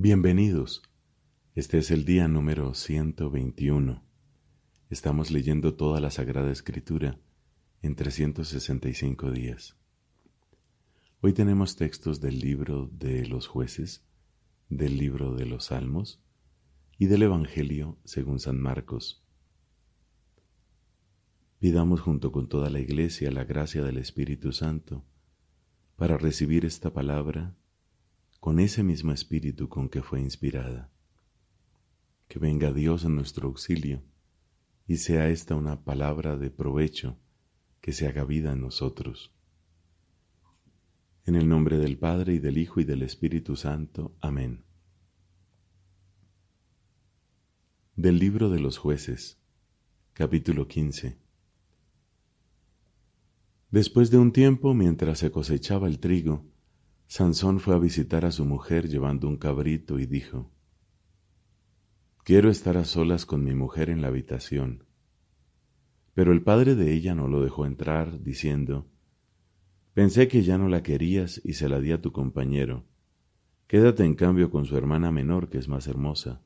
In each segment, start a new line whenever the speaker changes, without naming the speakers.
Bienvenidos. Este es el día número 121. Estamos leyendo toda la Sagrada Escritura en 365 días. Hoy tenemos textos del libro de los jueces, del libro de los salmos y del Evangelio según San Marcos. Pidamos junto con toda la Iglesia la gracia del Espíritu Santo para recibir esta palabra con ese mismo espíritu con que fue inspirada. Que venga Dios en nuestro auxilio y sea esta una palabra de provecho que se haga vida en nosotros. En el nombre del Padre y del Hijo y del Espíritu Santo. Amén. Del libro de los jueces, capítulo 15. Después de un tiempo, mientras se cosechaba el trigo, Sansón fue a visitar a su mujer llevando un cabrito y dijo, Quiero estar a solas con mi mujer en la habitación. Pero el padre de ella no lo dejó entrar, diciendo, Pensé que ya no la querías y se la di a tu compañero. Quédate en cambio con su hermana menor, que es más hermosa.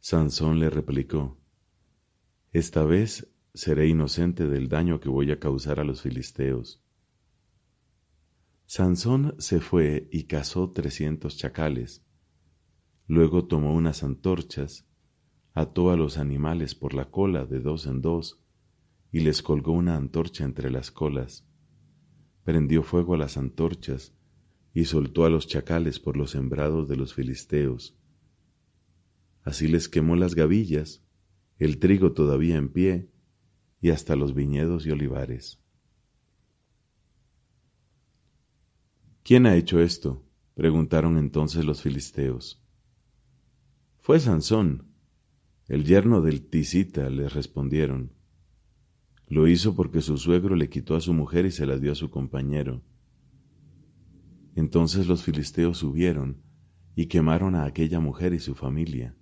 Sansón le replicó, Esta vez seré inocente del daño que voy a causar a los filisteos Sansón se fue y cazó trescientos chacales. Luego tomó unas antorchas, ató a los animales por la cola de dos en dos y les colgó una antorcha entre las colas. Prendió fuego a las antorchas y soltó a los chacales por los sembrados de los filisteos. Así les quemó las gavillas, el trigo todavía en pie y hasta los viñedos y olivares. ¿Quién ha hecho esto? preguntaron entonces los filisteos. Fue Sansón, el yerno del Tisita, les respondieron. Lo hizo porque su suegro le quitó a su mujer y se la dio a su compañero. Entonces los filisteos subieron y quemaron a aquella mujer y su familia.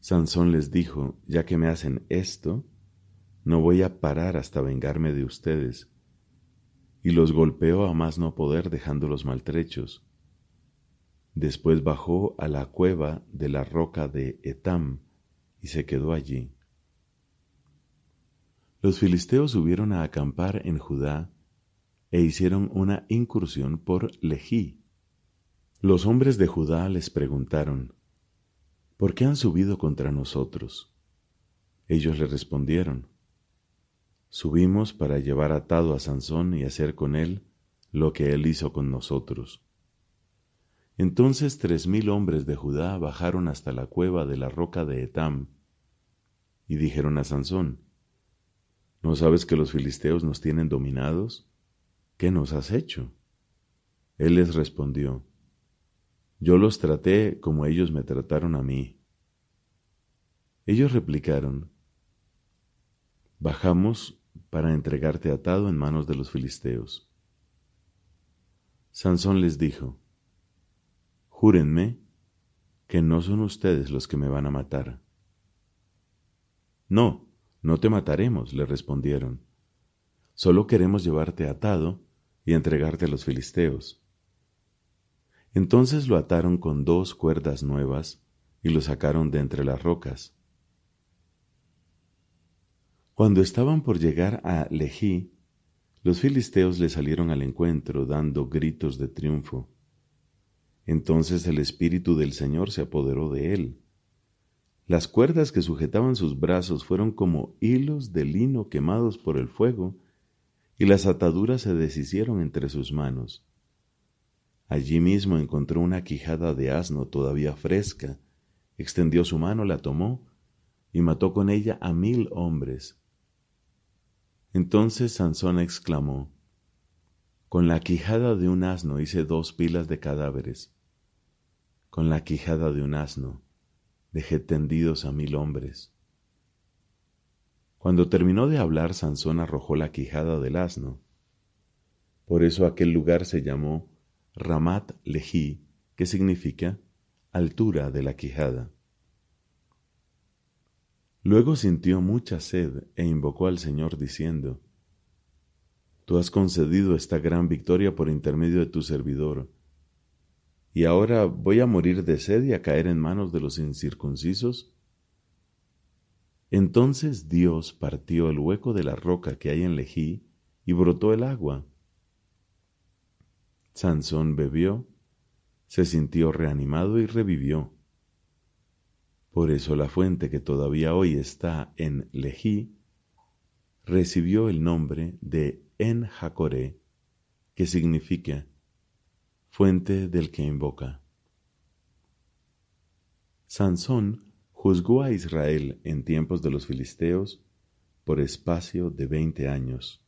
Sansón les dijo, ya que me hacen esto, no voy a parar hasta vengarme de ustedes y los golpeó a más no poder dejándolos maltrechos. Después bajó a la cueva de la roca de Etam y se quedó allí. Los filisteos subieron a acampar en Judá e hicieron una incursión por Lejí. Los hombres de Judá les preguntaron, ¿por qué han subido contra nosotros? Ellos le respondieron, Subimos para llevar atado a Sansón y hacer con él lo que él hizo con nosotros. Entonces tres mil hombres de Judá bajaron hasta la cueva de la roca de Etam y dijeron a Sansón, ¿No sabes que los filisteos nos tienen dominados? ¿Qué nos has hecho? Él les respondió, Yo los traté como ellos me trataron a mí. Ellos replicaron, Bajamos para entregarte atado en manos de los filisteos. Sansón les dijo, Júrenme que no son ustedes los que me van a matar. No, no te mataremos, le respondieron. Solo queremos llevarte atado y entregarte a los filisteos. Entonces lo ataron con dos cuerdas nuevas y lo sacaron de entre las rocas. Cuando estaban por llegar a Lejí, los filisteos le salieron al encuentro dando gritos de triunfo. Entonces el Espíritu del Señor se apoderó de él. Las cuerdas que sujetaban sus brazos fueron como hilos de lino quemados por el fuego, y las ataduras se deshicieron entre sus manos. Allí mismo encontró una quijada de asno todavía fresca, extendió su mano, la tomó, y mató con ella a mil hombres entonces Sansón exclamó, Con la quijada de un asno hice dos pilas de cadáveres. Con la quijada de un asno dejé tendidos a mil hombres. Cuando terminó de hablar, Sansón arrojó la quijada del asno. Por eso aquel lugar se llamó Ramat Lehi, que significa altura de la quijada. Luego sintió mucha sed e invocó al Señor diciendo, Tú has concedido esta gran victoria por intermedio de tu servidor, ¿Y ahora voy a morir de sed y a caer en manos de los incircuncisos? Entonces Dios partió el hueco de la roca que hay en Lejí y brotó el agua. Sansón bebió, se sintió reanimado y revivió. Por eso la fuente que todavía hoy está en Lejí recibió el nombre de En Jacoré, que significa fuente del que invoca. Sansón juzgó a Israel en tiempos de los filisteos por espacio de veinte años.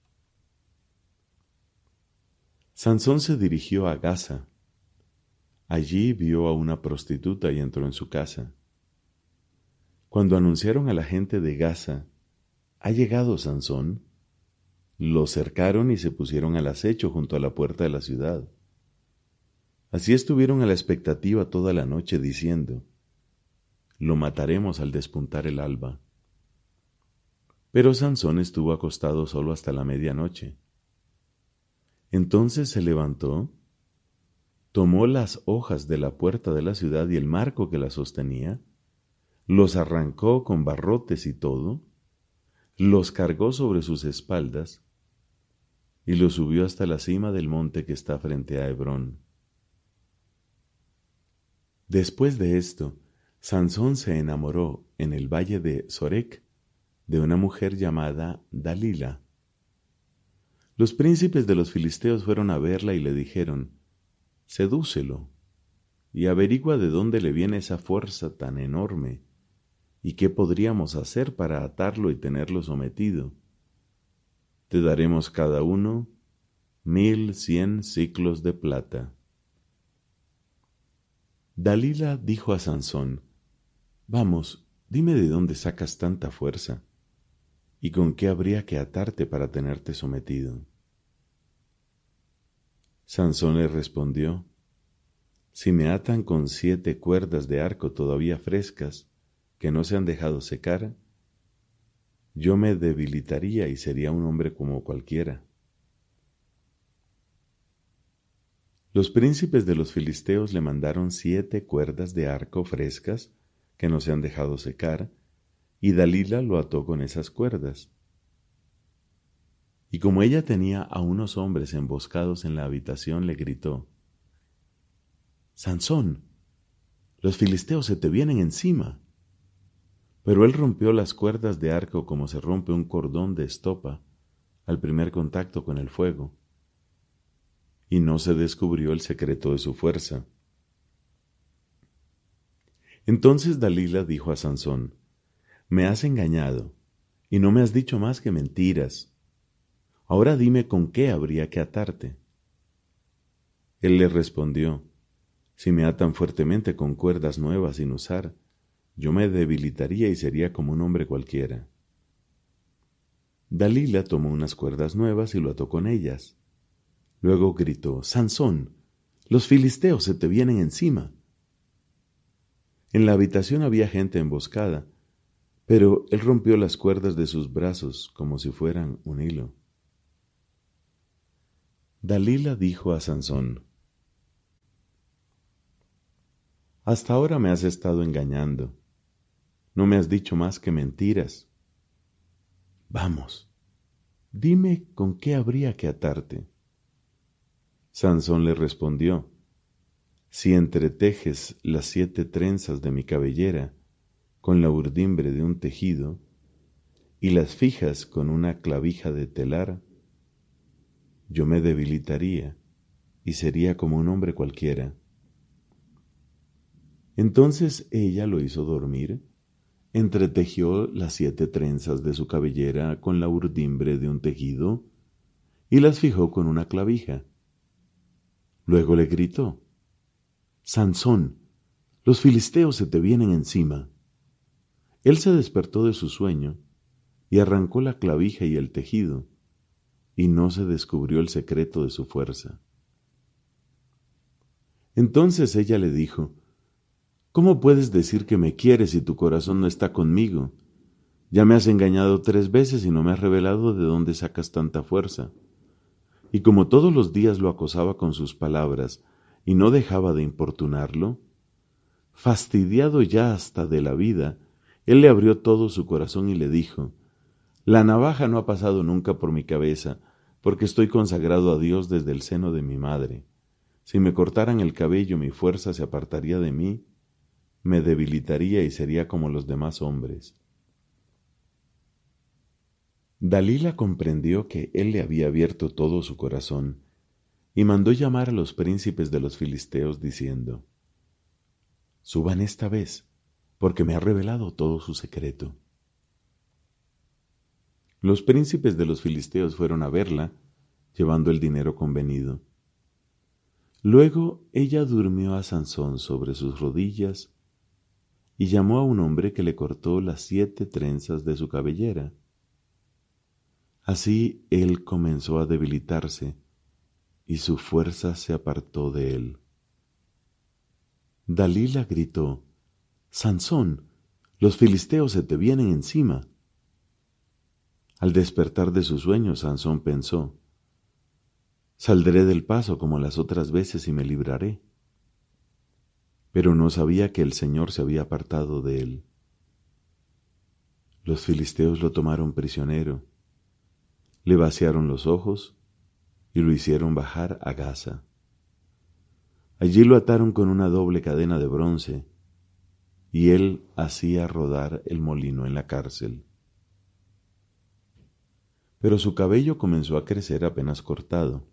Sansón se dirigió a Gaza. Allí vio a una prostituta y entró en su casa. Cuando anunciaron a la gente de Gaza, ¿ha llegado Sansón? Lo cercaron y se pusieron al acecho junto a la puerta de la ciudad. Así estuvieron a la expectativa toda la noche diciendo, lo mataremos al despuntar el alba. Pero Sansón estuvo acostado solo hasta la medianoche. Entonces se levantó, tomó las hojas de la puerta de la ciudad y el marco que la sostenía, los arrancó con barrotes y todo, los cargó sobre sus espaldas y los subió hasta la cima del monte que está frente a Hebrón. Después de esto, Sansón se enamoró en el valle de Sorek de una mujer llamada Dalila. Los príncipes de los filisteos fueron a verla y le dijeron, Sedúcelo y averigua de dónde le viene esa fuerza tan enorme y qué podríamos hacer para atarlo y tenerlo sometido. Te daremos cada uno mil cien ciclos de plata. Dalila dijo a Sansón, Vamos, dime de dónde sacas tanta fuerza y con qué habría que atarte para tenerte sometido. Sansón le respondió, Si me atan con siete cuerdas de arco todavía frescas, que no se han dejado secar, yo me debilitaría y sería un hombre como cualquiera. Los príncipes de los filisteos le mandaron siete cuerdas de arco frescas que no se han dejado secar, y Dalila lo ató con esas cuerdas. Y como ella tenía a unos hombres emboscados en la habitación, le gritó, Sansón, los filisteos se te vienen encima. Pero él rompió las cuerdas de arco como se rompe un cordón de estopa al primer contacto con el fuego, y no se descubrió el secreto de su fuerza. Entonces Dalila dijo a Sansón, Me has engañado, y no me has dicho más que mentiras. Ahora dime con qué habría que atarte. Él le respondió, Si me atan fuertemente con cuerdas nuevas sin usar, yo me debilitaría y sería como un hombre cualquiera. Dalila tomó unas cuerdas nuevas y lo ató con ellas. Luego gritó, Sansón, los filisteos se te vienen encima. En la habitación había gente emboscada, pero él rompió las cuerdas de sus brazos como si fueran un hilo. Dalila dijo a Sansón, Hasta ahora me has estado engañando, no me has dicho más que mentiras. Vamos, dime con qué habría que atarte. Sansón le respondió, si entretejes las siete trenzas de mi cabellera con la urdimbre de un tejido y las fijas con una clavija de telar, yo me debilitaría y sería como un hombre cualquiera. Entonces ella lo hizo dormir, entretejió las siete trenzas de su cabellera con la urdimbre de un tejido y las fijó con una clavija. Luego le gritó, Sansón, los filisteos se te vienen encima. Él se despertó de su sueño y arrancó la clavija y el tejido, y no se descubrió el secreto de su fuerza. Entonces ella le dijo, ¿Cómo puedes decir que me quieres si tu corazón no está conmigo? Ya me has engañado tres veces y no me has revelado de dónde sacas tanta fuerza. Y como todos los días lo acosaba con sus palabras, y no dejaba de importunarlo, fastidiado ya hasta de la vida, él le abrió todo su corazón y le dijo, La navaja no ha pasado nunca por mi cabeza, porque estoy consagrado a Dios desde el seno de mi madre. Si me cortaran el cabello mi fuerza se apartaría de mí, me debilitaría y sería como los demás hombres. Dalila comprendió que él le había abierto todo su corazón y mandó llamar a los príncipes de los filisteos diciendo, Suban esta vez, porque me ha revelado todo su secreto. Los príncipes de los filisteos fueron a verla, llevando el dinero convenido. Luego ella durmió a Sansón sobre sus rodillas y llamó a un hombre que le cortó las siete trenzas de su cabellera. Así él comenzó a debilitarse y su fuerza se apartó de él. Dalila gritó, Sansón, los filisteos se te vienen encima. Al despertar de su sueño, Sansón pensó, Saldré del paso como las otras veces y me libraré. Pero no sabía que el Señor se había apartado de él. Los filisteos lo tomaron prisionero, le vaciaron los ojos y lo hicieron bajar a Gaza. Allí lo ataron con una doble cadena de bronce, y él hacía rodar el molino en la cárcel. Pero su cabello comenzó a crecer apenas cortado.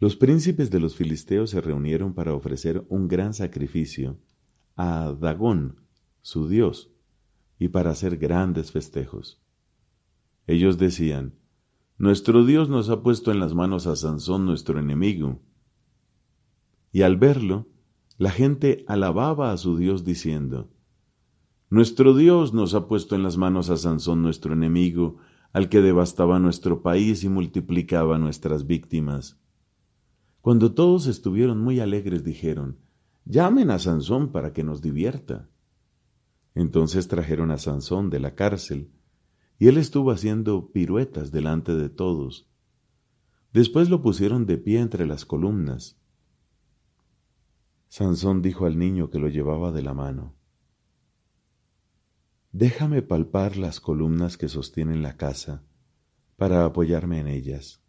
Los príncipes de los filisteos se reunieron para ofrecer un gran sacrificio a Dagón, su dios, y para hacer grandes festejos. Ellos decían, nuestro Dios nos ha puesto en las manos a Sansón, nuestro enemigo. Y al verlo, la gente alababa a su Dios diciendo, Nuestro Dios nos ha puesto en las manos a Sansón, nuestro enemigo, al que devastaba nuestro país y multiplicaba nuestras víctimas. Cuando todos estuvieron muy alegres, dijeron, Llamen a Sansón para que nos divierta. Entonces trajeron a Sansón de la cárcel, y él estuvo haciendo piruetas delante de todos. Después lo pusieron de pie entre las columnas. Sansón dijo al niño que lo llevaba de la mano, Déjame palpar las columnas que sostienen la casa para apoyarme en ellas.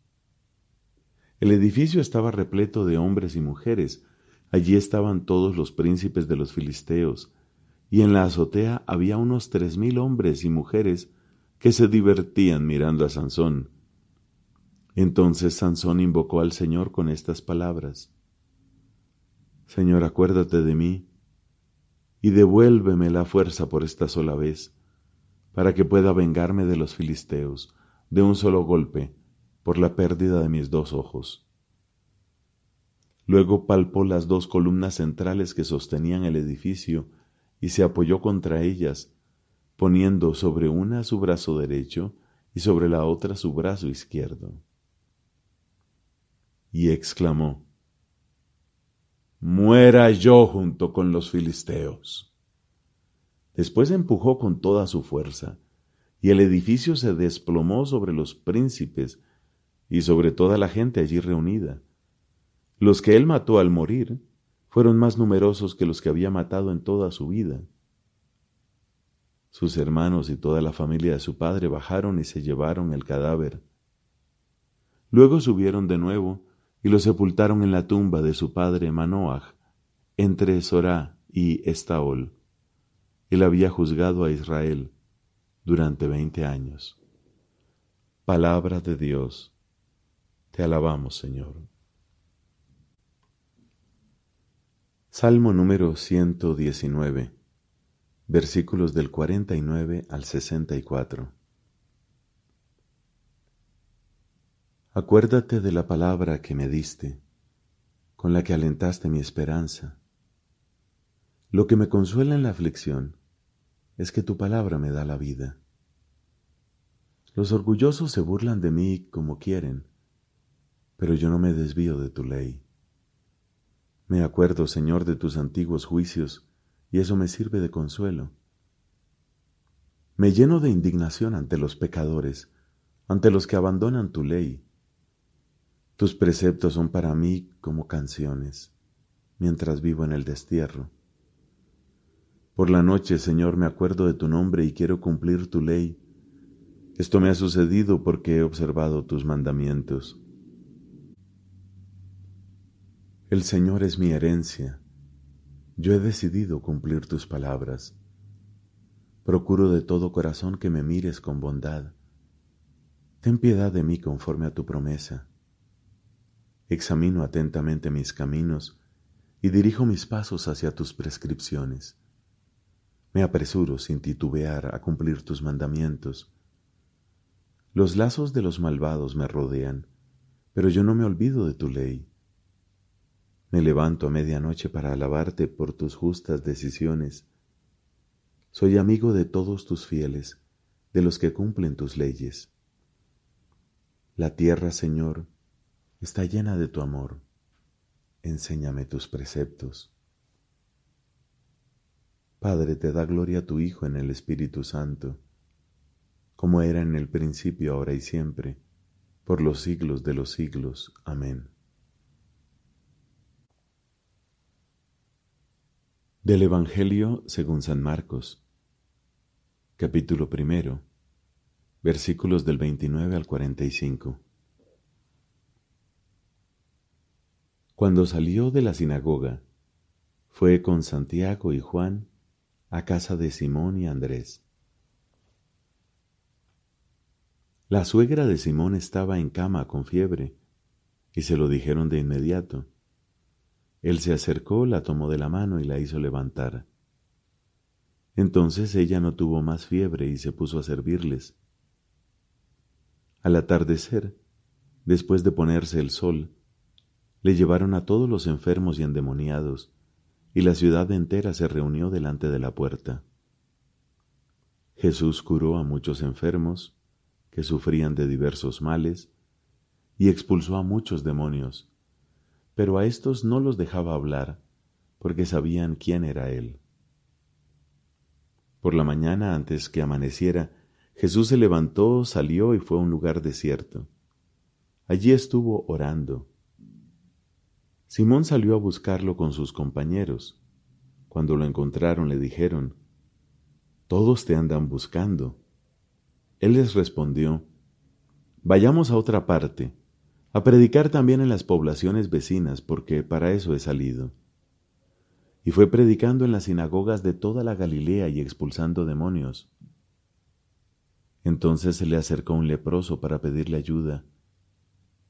El edificio estaba repleto de hombres y mujeres, allí estaban todos los príncipes de los filisteos, y en la azotea había unos tres mil hombres y mujeres que se divertían mirando a Sansón. Entonces Sansón invocó al Señor con estas palabras. Señor, acuérdate de mí y devuélveme la fuerza por esta sola vez, para que pueda vengarme de los filisteos de un solo golpe por la pérdida de mis dos ojos. Luego palpó las dos columnas centrales que sostenían el edificio y se apoyó contra ellas poniendo sobre una su brazo derecho y sobre la otra su brazo izquierdo. Y exclamó, Muera yo junto con los filisteos. Después empujó con toda su fuerza, y el edificio se desplomó sobre los príncipes y sobre toda la gente allí reunida. Los que él mató al morir fueron más numerosos que los que había matado en toda su vida. Sus hermanos y toda la familia de su padre bajaron y se llevaron el cadáver. Luego subieron de nuevo y lo sepultaron en la tumba de su padre Manoach, entre Sorá y Estaol. Él había juzgado a Israel durante veinte años. Palabra de Dios. Te alabamos, Señor. Salmo número 119 versículos del 49 al 64. Acuérdate de la palabra que me diste, con la que alentaste mi esperanza. Lo que me consuela en la aflicción es que tu palabra me da la vida. Los orgullosos se burlan de mí como quieren, pero yo no me desvío de tu ley. Me acuerdo, Señor, de tus antiguos juicios, y eso me sirve de consuelo. Me lleno de indignación ante los pecadores, ante los que abandonan tu ley. Tus preceptos son para mí como canciones, mientras vivo en el destierro. Por la noche, Señor, me acuerdo de tu nombre y quiero cumplir tu ley. Esto me ha sucedido porque he observado tus mandamientos. El Señor es mi herencia. Yo he decidido cumplir tus palabras. Procuro de todo corazón que me mires con bondad. Ten piedad de mí conforme a tu promesa. Examino atentamente mis caminos y dirijo mis pasos hacia tus prescripciones. Me apresuro sin titubear a cumplir tus mandamientos. Los lazos de los malvados me rodean, pero yo no me olvido de tu ley. Me levanto a medianoche para alabarte por tus justas decisiones. Soy amigo de todos tus fieles, de los que cumplen tus leyes. La tierra, Señor, está llena de tu amor. Enséñame tus preceptos. Padre, te da gloria a tu Hijo en el Espíritu Santo, como era en el principio, ahora y siempre, por los siglos de los siglos. Amén. Del Evangelio según San Marcos, capítulo primero, versículos del 29 al 45. Cuando salió de la sinagoga, fue con Santiago y Juan a casa de Simón y Andrés. La suegra de Simón estaba en cama con fiebre, y se lo dijeron de inmediato. Él se acercó, la tomó de la mano y la hizo levantar. Entonces ella no tuvo más fiebre y se puso a servirles. Al atardecer, después de ponerse el sol, le llevaron a todos los enfermos y endemoniados, y la ciudad entera se reunió delante de la puerta. Jesús curó a muchos enfermos que sufrían de diversos males y expulsó a muchos demonios, pero a estos no los dejaba hablar porque sabían quién era Él. Por la mañana, antes que amaneciera, Jesús se levantó, salió y fue a un lugar desierto. Allí estuvo orando Simón salió a buscarlo con sus compañeros. Cuando lo encontraron le dijeron, Todos te andan buscando. Él les respondió, Vayamos a otra parte, a predicar también en las poblaciones vecinas, porque para eso he salido. Y fue predicando en las sinagogas de toda la Galilea y expulsando demonios. Entonces se le acercó un leproso para pedirle ayuda,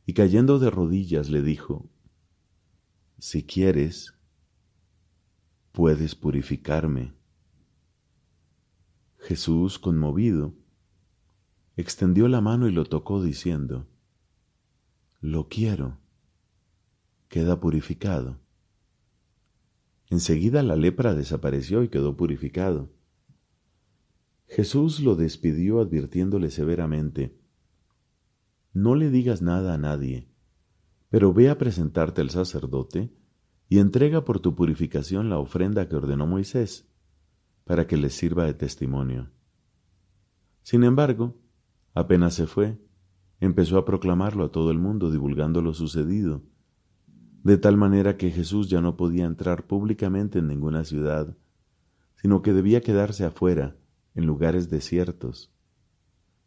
y cayendo de rodillas le dijo, si quieres, puedes purificarme. Jesús, conmovido, extendió la mano y lo tocó diciendo, Lo quiero, queda purificado. Enseguida la lepra desapareció y quedó purificado. Jesús lo despidió advirtiéndole severamente, No le digas nada a nadie pero ve a presentarte al sacerdote y entrega por tu purificación la ofrenda que ordenó Moisés, para que les sirva de testimonio. Sin embargo, apenas se fue, empezó a proclamarlo a todo el mundo, divulgando lo sucedido, de tal manera que Jesús ya no podía entrar públicamente en ninguna ciudad, sino que debía quedarse afuera, en lugares desiertos,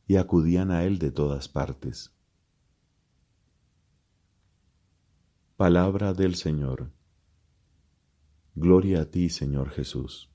y acudían a él de todas partes. Palabra del Señor. Gloria a ti, Señor Jesús.